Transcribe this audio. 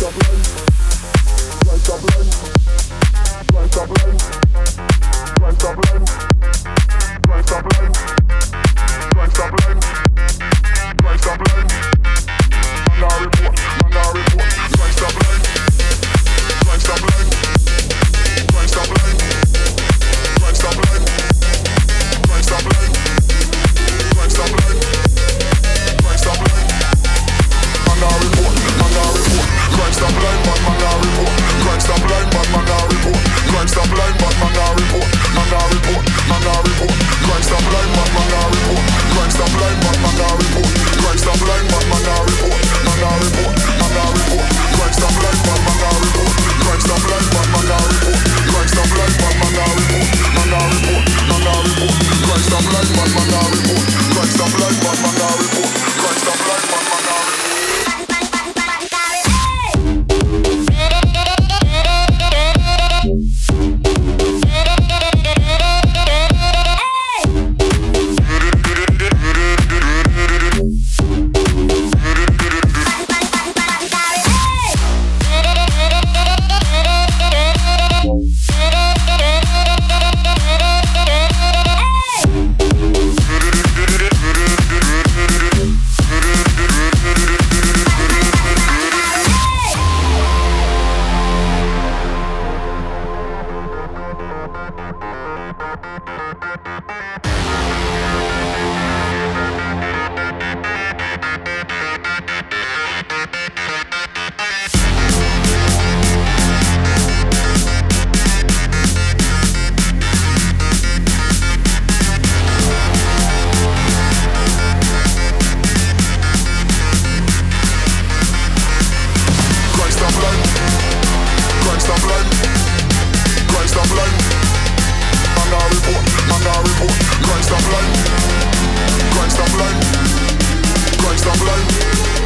Dublin, Dublin, Dublin, Dublin. like man, I report. Rise up like man. Gangsta Blind line Blind Gangsta Blind